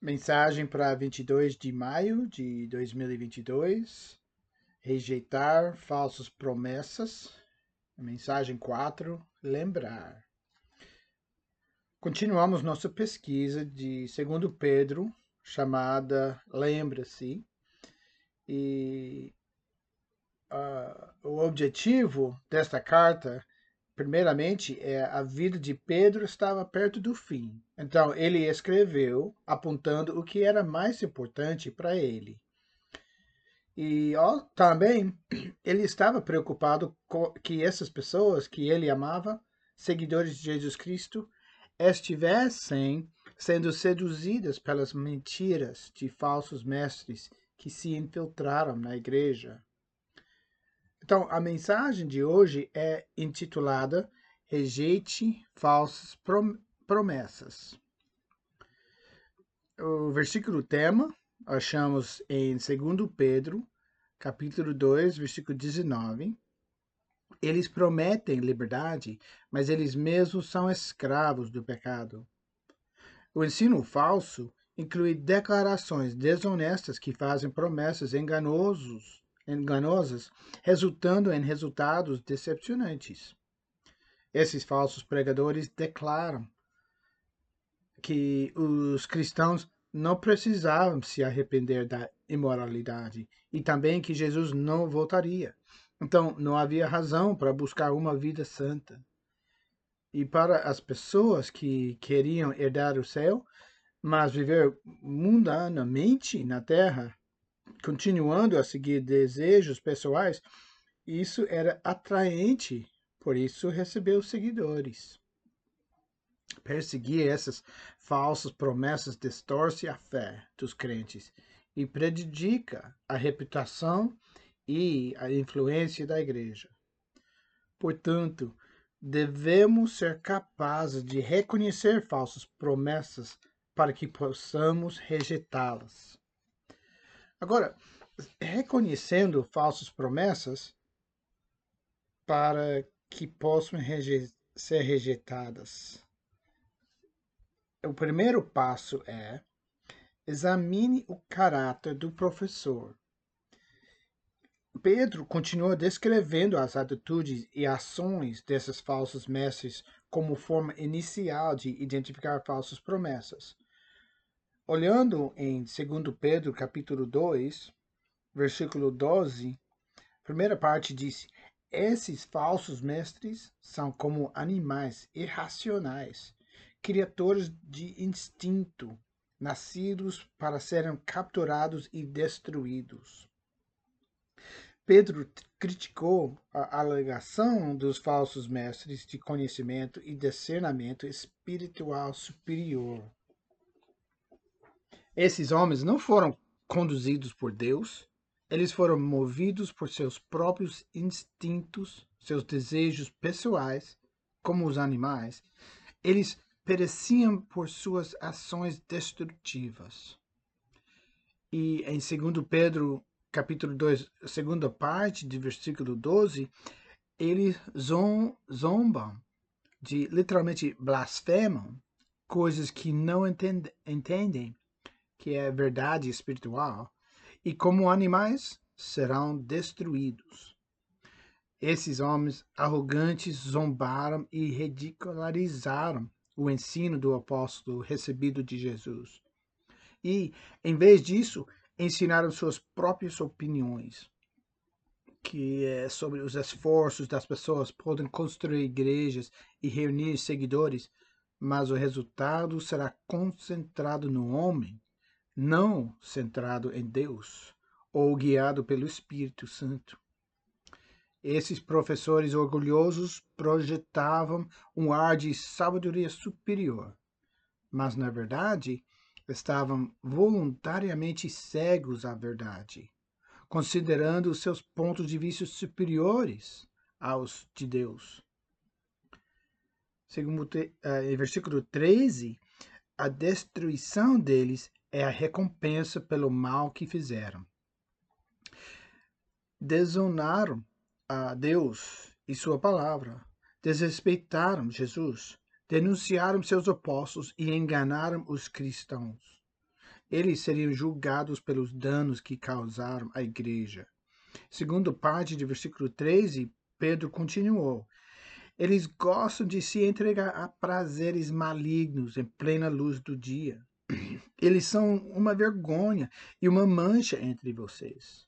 Mensagem para 22 de maio de 2022. Rejeitar falsas promessas. Mensagem 4. Lembrar. Continuamos nossa pesquisa de 2 Pedro, chamada Lembra-se. E uh, o objetivo desta carta primeiramente, é, a vida de Pedro estava perto do fim. Então, ele escreveu apontando o que era mais importante para ele. E ó, também, ele estava preocupado que essas pessoas que ele amava, seguidores de Jesus Cristo, estivessem sendo seduzidas pelas mentiras de falsos mestres que se infiltraram na igreja. Então, a mensagem de hoje é intitulada Rejeite falsas promessas. O versículo tema achamos em 2 Pedro, capítulo 2, versículo 19. Eles prometem liberdade, mas eles mesmos são escravos do pecado. O ensino falso inclui declarações desonestas que fazem promessas enganosos enganosas, resultando em resultados decepcionantes. Esses falsos pregadores declaram que os cristãos não precisavam se arrepender da imoralidade e também que Jesus não voltaria. Então, não havia razão para buscar uma vida santa. E para as pessoas que queriam herdar o céu, mas viver mundanamente na terra, continuando a seguir desejos pessoais, isso era atraente, por isso recebeu seguidores. Perseguir essas falsas promessas distorce a fé dos crentes e prejudica a reputação e a influência da igreja. Portanto, devemos ser capazes de reconhecer falsas promessas para que possamos rejeitá-las. Agora, reconhecendo falsas promessas para que possam reje ser rejeitadas. O primeiro passo é examine o caráter do professor. Pedro continua descrevendo as atitudes e ações desses falsos mestres como forma inicial de identificar falsas promessas. Olhando em 2 Pedro, capítulo 2, versículo 12, primeira parte diz: Esses falsos mestres são como animais irracionais, criaturas de instinto, nascidos para serem capturados e destruídos. Pedro criticou a alegação dos falsos mestres de conhecimento e discernimento espiritual superior esses homens não foram conduzidos por Deus, eles foram movidos por seus próprios instintos, seus desejos pessoais, como os animais. Eles pereciam por suas ações destrutivas. E em 2 Pedro, capítulo 2, segunda parte de versículo 12, eles zombam, de literalmente blasfemam, coisas que não entendem que é verdade espiritual, e como animais serão destruídos. Esses homens arrogantes zombaram e ridicularizaram o ensino do apóstolo recebido de Jesus. E, em vez disso, ensinaram suas próprias opiniões, que é sobre os esforços das pessoas podem construir igrejas e reunir seguidores, mas o resultado será concentrado no homem não centrado em Deus ou guiado pelo Espírito Santo. Esses professores orgulhosos projetavam um ar de sabedoria superior, mas na verdade estavam voluntariamente cegos à verdade, considerando seus pontos de vista superiores aos de Deus. Segundo, eh, em versículo 13, a destruição deles é a recompensa pelo mal que fizeram. Desonaram a Deus e sua palavra, desrespeitaram Jesus, denunciaram seus apóstolos e enganaram os cristãos. eles seriam julgados pelos danos que causaram à igreja. Segundo parte de versículo 13, Pedro continuou: Eles gostam de se entregar a prazeres malignos em plena luz do dia. Eles são uma vergonha e uma mancha entre vocês.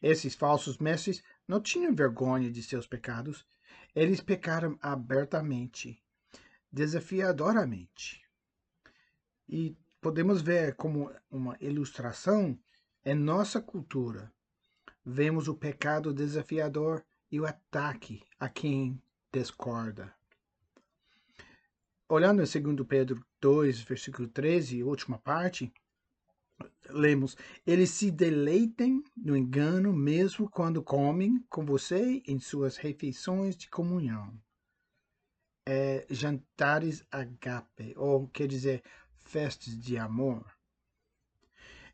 Esses falsos mestres não tinham vergonha de seus pecados. Eles pecaram abertamente, desafiadoramente. E podemos ver como uma ilustração em nossa cultura. Vemos o pecado desafiador e o ataque a quem discorda. Olhando em 2 Pedro 2, versículo 13, última parte, lemos: Eles se deleitem no engano mesmo quando comem com você em suas refeições de comunhão. É, jantares agape, ou quer dizer, festas de amor.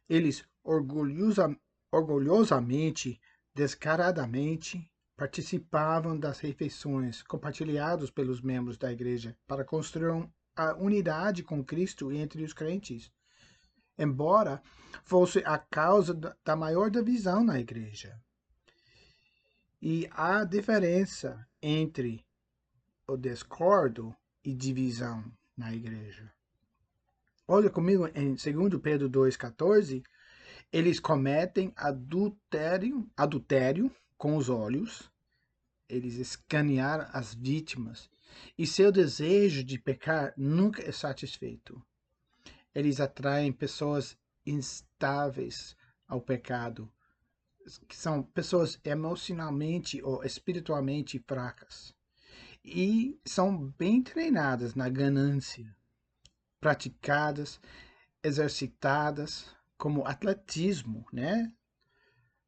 Eles orgulhosa, orgulhosamente, descaradamente, participavam das refeições compartilhadas pelos membros da igreja para construir a unidade com Cristo entre os crentes, embora fosse a causa da maior divisão na igreja. E há diferença entre o discordo e divisão na igreja. Olha comigo em 2 Pedro 2,14. Eles cometem adultério, adultério com os olhos. Eles escanearam as vítimas. E seu desejo de pecar nunca é satisfeito. Eles atraem pessoas instáveis ao pecado, que são pessoas emocionalmente ou espiritualmente fracas. E são bem treinadas na ganância praticadas, exercitadas, como atletismo, né?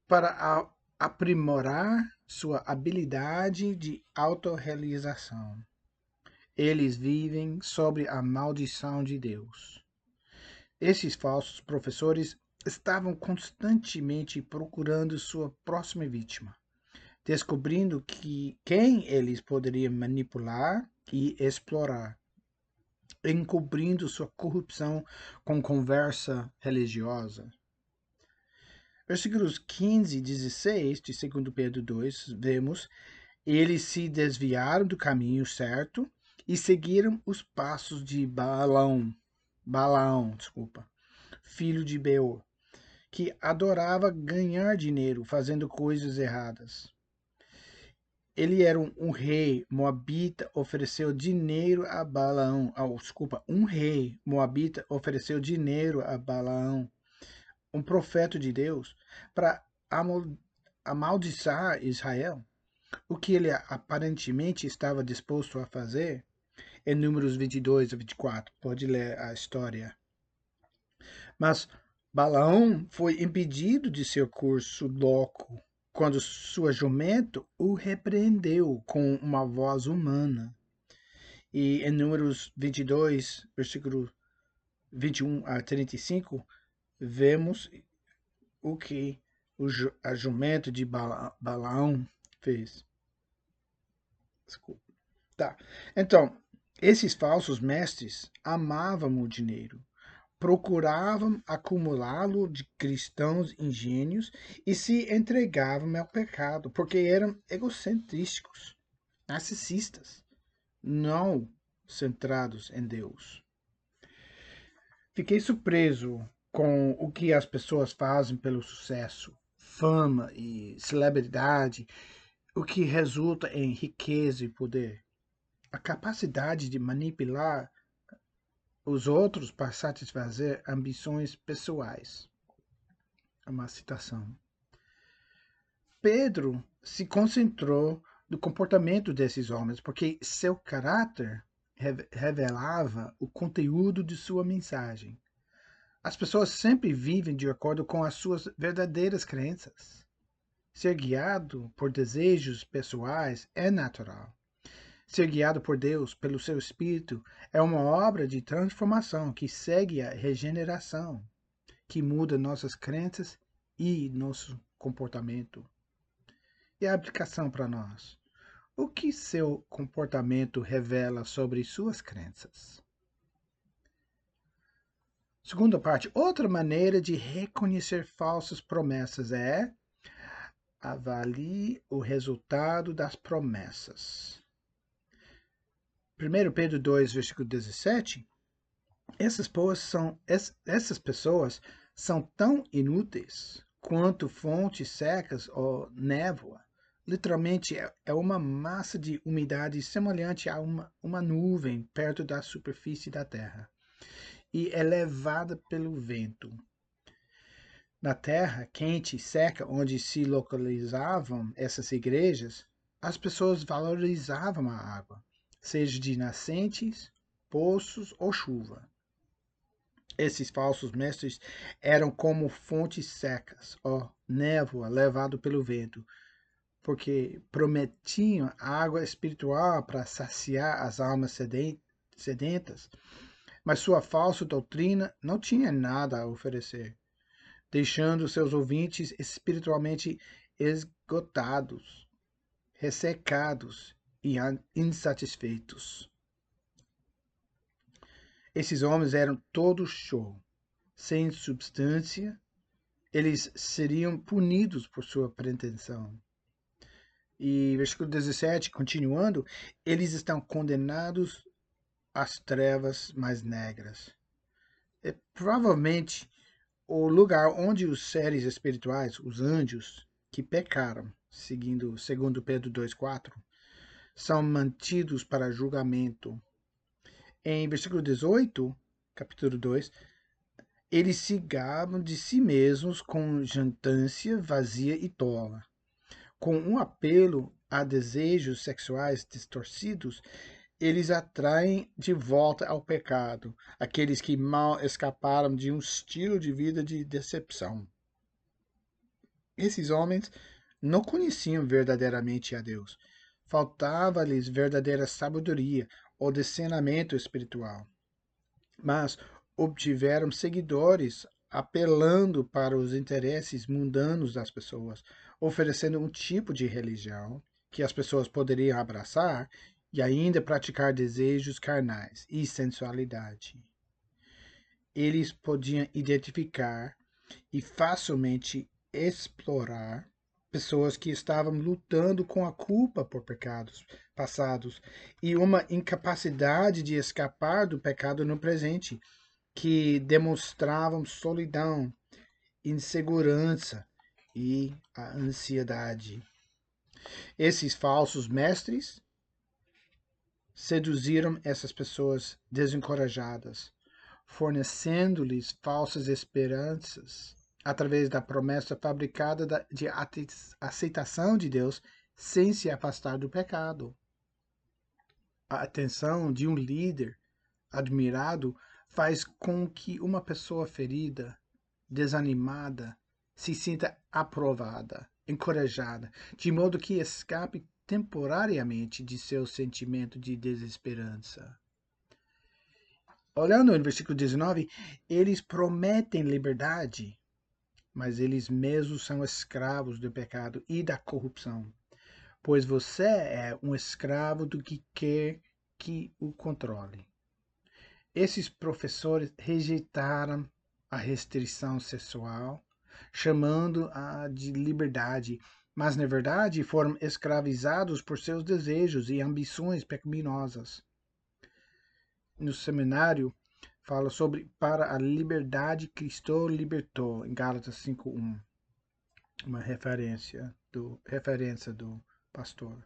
Para aprimorar sua habilidade de autorrealização. Eles vivem sobre a maldição de Deus. Esses falsos professores estavam constantemente procurando sua próxima vítima, descobrindo que quem eles poderiam manipular e explorar encobrindo sua corrupção com conversa religiosa. Versículos 15 e 16 de 2 Pedro 2, vemos, eles se desviaram do caminho certo e seguiram os passos de Balaão, Balaão, desculpa, filho de Beor, que adorava ganhar dinheiro fazendo coisas erradas ele era um, um, rei moabita, ofereceu dinheiro a Balaão. Oh, desculpa, um rei moabita ofereceu dinheiro a Balaão, um profeta de Deus, para amaldiçoar Israel. O que ele aparentemente estava disposto a fazer, em Números 22 a 24, pode ler a história. Mas Balaão foi impedido de seu curso louco quando sua jumento o repreendeu com uma voz humana. E em Números 22, versículo 21 a 35, vemos o que o, a jumento de Balaão fez. Desculpa. Tá. Então, esses falsos mestres amavam o dinheiro procuravam acumulá-lo de cristãos ingênuos e se entregavam ao pecado, porque eram egocentrísticos, narcisistas, não centrados em Deus. Fiquei surpreso com o que as pessoas fazem pelo sucesso, fama e celebridade, o que resulta em riqueza e poder. A capacidade de manipular os outros para satisfazer ambições pessoais. É uma citação. Pedro se concentrou no comportamento desses homens, porque seu caráter revelava o conteúdo de sua mensagem. As pessoas sempre vivem de acordo com as suas verdadeiras crenças. Ser guiado por desejos pessoais é natural. Ser guiado por Deus, pelo seu Espírito, é uma obra de transformação que segue a regeneração, que muda nossas crenças e nosso comportamento. E a aplicação para nós? O que seu comportamento revela sobre suas crenças? Segunda parte, outra maneira de reconhecer falsas promessas é avalie o resultado das promessas. 1 Pedro 2, versículo 17, essas pessoas são, essas pessoas são tão inúteis quanto fontes secas ou névoa. Literalmente, é, é uma massa de umidade semelhante a uma, uma nuvem perto da superfície da terra e é levada pelo vento. Na terra quente e seca onde se localizavam essas igrejas, as pessoas valorizavam a água, seja de nascentes, poços ou chuva. Esses falsos mestres eram como fontes secas, ó, névoa levado pelo vento, porque prometiam água espiritual para saciar as almas sedentas, mas sua falsa doutrina não tinha nada a oferecer, deixando seus ouvintes espiritualmente esgotados, ressecados e insatisfeitos. Esses homens eram todos show, sem substância, eles seriam punidos por sua pretensão. E versículo 17, continuando, eles estão condenados às trevas mais negras. É provavelmente o lugar onde os seres espirituais, os anjos que pecaram, seguindo segundo Pedro 2:4, são mantidos para julgamento em versículo 18, capítulo 2, eles se gabam de si mesmos com jantância vazia e tola. Com um apelo a desejos sexuais distorcidos, eles atraem de volta ao pecado aqueles que mal escaparam de um estilo de vida de decepção. Esses homens não conheciam verdadeiramente a Deus. Faltava-lhes verdadeira sabedoria, ou discernimento espiritual, mas obtiveram seguidores apelando para os interesses mundanos das pessoas, oferecendo um tipo de religião que as pessoas poderiam abraçar e ainda praticar desejos carnais e sensualidade. Eles podiam identificar e facilmente explorar pessoas que estavam lutando com a culpa por pecados passados e uma incapacidade de escapar do pecado no presente, que demonstravam solidão, insegurança e a ansiedade. Esses falsos mestres seduziram essas pessoas desencorajadas, fornecendo-lhes falsas esperanças através da promessa fabricada de aceitação de Deus sem se afastar do pecado. A atenção de um líder admirado faz com que uma pessoa ferida, desanimada, se sinta aprovada, encorajada, de modo que escape temporariamente de seu sentimento de desesperança. Olhando no versículo 19, eles prometem liberdade, mas eles mesmos são escravos do pecado e da corrupção. Pois você é um escravo do que quer que o controle. Esses professores rejeitaram a restrição sexual, chamando-a de liberdade, mas na verdade foram escravizados por seus desejos e ambições pecaminosas. No seminário, fala sobre para a liberdade Cristo libertou, em Gálatas 5.1. Uma referência do, referência do pastor.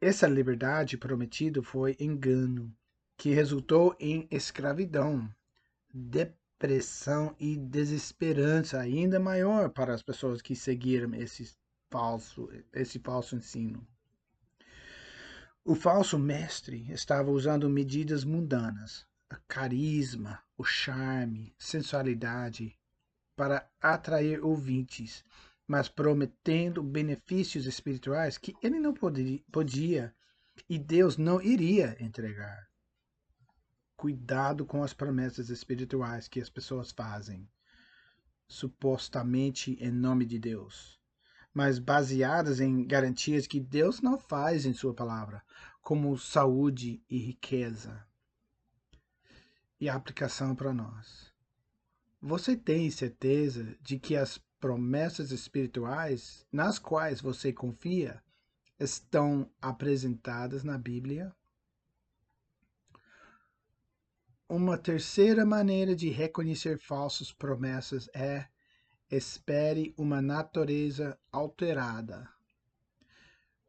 Essa liberdade prometida foi engano, que resultou em escravidão, depressão e desesperança ainda maior para as pessoas que seguiram esse falso, esse falso ensino. O falso mestre estava usando medidas mundanas, carisma, o charme, sensualidade para atrair ouvintes, mas prometendo benefícios espirituais que ele não podia e Deus não iria entregar. Cuidado com as promessas espirituais que as pessoas fazem, supostamente em nome de Deus, mas baseadas em garantias que Deus não faz em Sua palavra, como saúde e riqueza e a aplicação para nós. Você tem certeza de que as promessas espirituais nas quais você confia estão apresentadas na Bíblia? Uma terceira maneira de reconhecer falsas promessas é espere uma natureza alterada.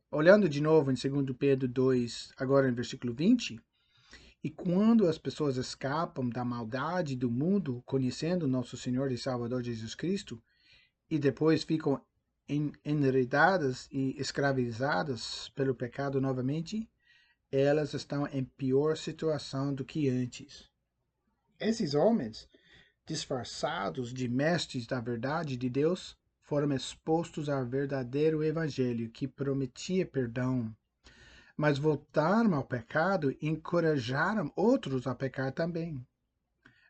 Olhando de novo em 2 Pedro 2, agora em versículo 20, e quando as pessoas escapam da maldade do mundo, conhecendo nosso Senhor e Salvador Jesus Cristo, e depois ficam enredadas e escravizadas pelo pecado novamente, elas estão em pior situação do que antes. Esses homens, disfarçados de mestres da verdade de Deus, foram expostos ao verdadeiro evangelho que prometia perdão. Mas voltaram ao pecado e encorajaram outros a pecar também.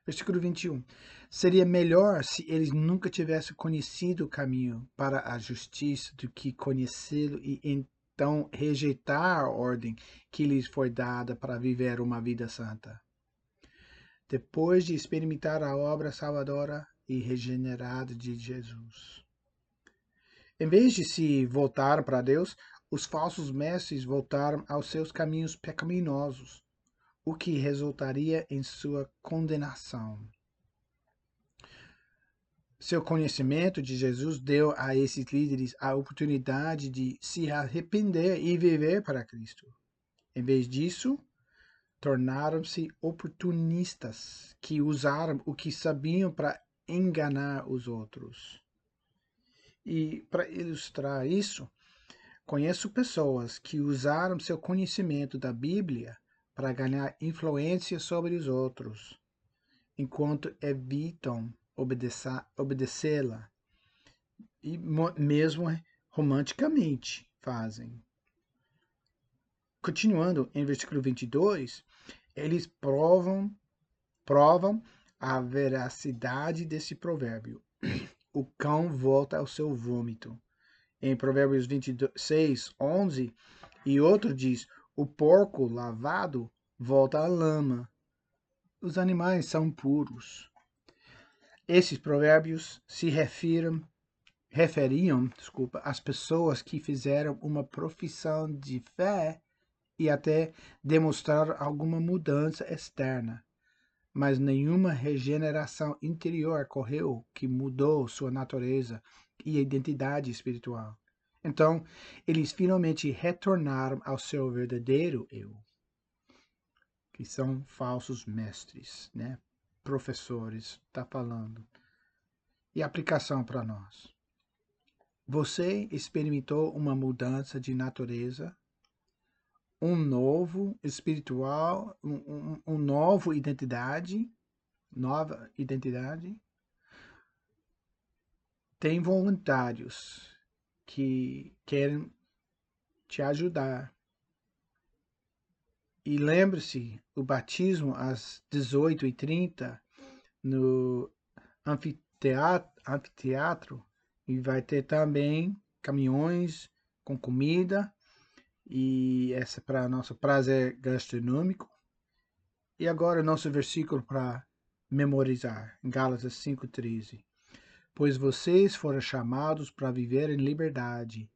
Versículo 21. Seria melhor se eles nunca tivessem conhecido o caminho para a justiça do que conhecê-lo e então rejeitar a ordem que lhes foi dada para viver uma vida santa depois de experimentar a obra salvadora e regenerada de Jesus. Em vez de se voltar para Deus, os falsos mestres voltaram aos seus caminhos pecaminosos, o que resultaria em sua condenação. Seu conhecimento de Jesus deu a esses líderes a oportunidade de se arrepender e viver para Cristo. Em vez disso, tornaram-se oportunistas que usaram o que sabiam para enganar os outros. E para ilustrar isso, conheço pessoas que usaram seu conhecimento da Bíblia para ganhar influência sobre os outros, enquanto evitam obedecê-la e mesmo romanticamente fazem. Continuando em versículo 22, eles provam, provam a veracidade desse provérbio. O cão volta ao seu vômito. Em Provérbios 26, 11, e outro diz: o porco lavado volta à lama. Os animais são puros. Esses provérbios se refiram, referiam desculpa, às pessoas que fizeram uma profissão de fé e até demonstrar alguma mudança externa, mas nenhuma regeneração interior ocorreu que mudou sua natureza e identidade espiritual. Então, eles finalmente retornaram ao seu verdadeiro eu, que são falsos mestres, né? Professores, está falando. E aplicação para nós. Você experimentou uma mudança de natureza um novo espiritual, um, um, um novo identidade, nova identidade. Tem voluntários que querem te ajudar. E lembre-se, o batismo às 18h30 no anfiteatro, anfiteatro e vai ter também caminhões com comida e essa é para nosso prazer gastronômico. E agora o nosso versículo para memorizar, em Gálatas 5,13. Pois vocês foram chamados para viver em liberdade,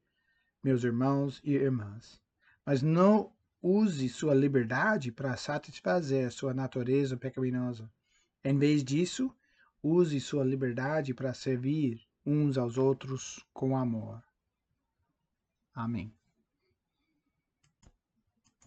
meus irmãos e irmãs. Mas não use sua liberdade para satisfazer sua natureza pecaminosa. Em vez disso, use sua liberdade para servir uns aos outros com amor. Amém.